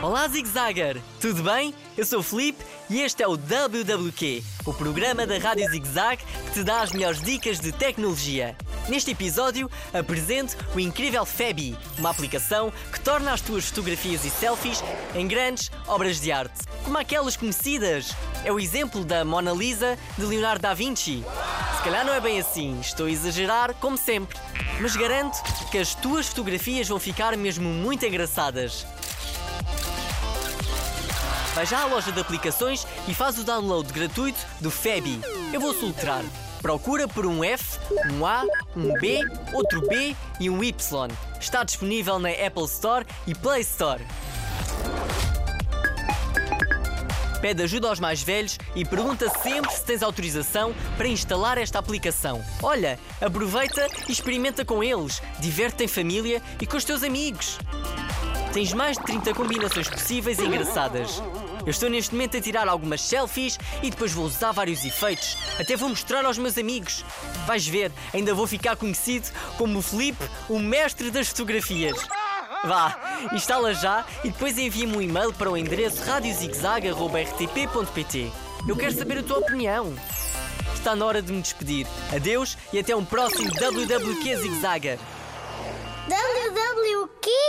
Olá, Zigzagger! Tudo bem? Eu sou o Felipe e este é o WWQ, o programa da Rádio Zigzag que te dá as melhores dicas de tecnologia. Neste episódio, apresento o incrível Fabi, uma aplicação que torna as tuas fotografias e selfies em grandes obras de arte, como aquelas conhecidas. É o exemplo da Mona Lisa de Leonardo da Vinci. Se calhar não é bem assim, estou a exagerar, como sempre. Mas garanto que as tuas fotografias vão ficar mesmo muito engraçadas. Vai já à loja de aplicações e faz o download gratuito do Fabi. Eu vou soltar. Procura por um F, um A, um B, outro B e um Y. Está disponível na Apple Store e Play Store. Pede ajuda aos mais velhos e pergunta sempre se tens autorização para instalar esta aplicação. Olha, aproveita e experimenta com eles. Diverte em família e com os teus amigos. Tens mais de 30 combinações possíveis e engraçadas. Eu estou neste momento a tirar algumas selfies e depois vou usar vários efeitos. Até vou mostrar aos meus amigos. Vais ver, ainda vou ficar conhecido como o Felipe, o mestre das fotografias. Vá, instala já e depois envia-me um e-mail para o endereço radiozigzag.rtp.pt. Eu quero saber a tua opinião. Está na hora de me despedir. Adeus e até um próximo WWQ Zigzagger. WWQ? WWQ?